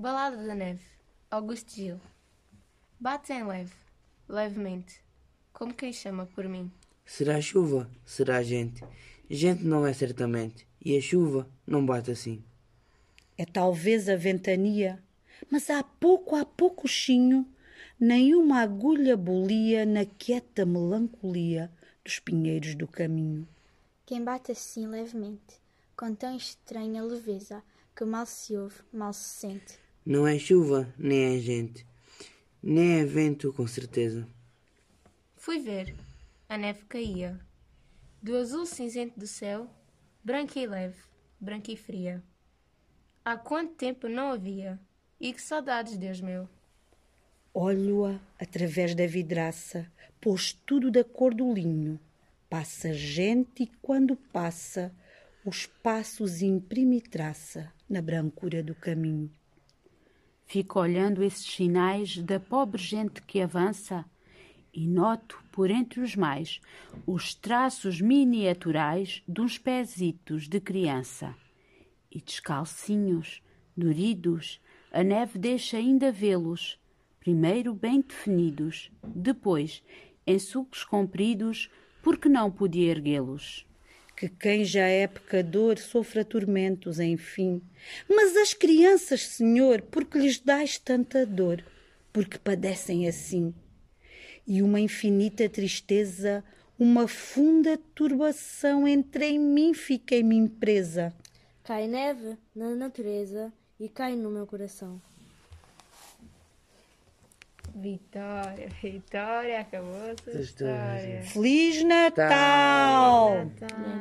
Balada da Neve, Augusto Gil. Bate em leve, levemente, como quem chama por mim. Será chuva? Será gente? Gente não é certamente, e a chuva não bate assim. É talvez a ventania, mas há pouco, há pouco chinho, nenhuma agulha bolia na quieta melancolia dos pinheiros do caminho. Quem bate assim levemente, com tão estranha leveza, que mal se ouve, mal se sente. Não é chuva, nem é gente, nem é vento, com certeza. Fui ver. A neve caía. Do azul cinzento do céu, branca e leve, branca e fria. Há quanto tempo não havia? E que saudades, Deus meu! Olho-a através da vidraça, pôs tudo da cor do linho. Passa gente e quando passa, os passos imprime traça na brancura do caminho. Fico olhando esses sinais da pobre gente que avança e noto, por entre os mais, os traços miniaturais de uns pezitos de criança. E descalcinhos, doridos, a neve deixa ainda vê-los, primeiro bem definidos, depois, em sulcos compridos, porque não podia erguê-los. Que quem já é pecador sofra tormentos, enfim. Mas as crianças, Senhor, porque lhes dás tanta dor, porque padecem assim. E uma infinita tristeza, uma funda turbação entre em mim fiquei-me presa. Cai neve na natureza e cai no meu coração. Vitória, Vitória, acabou a sua história. Feliz Natal! Natal.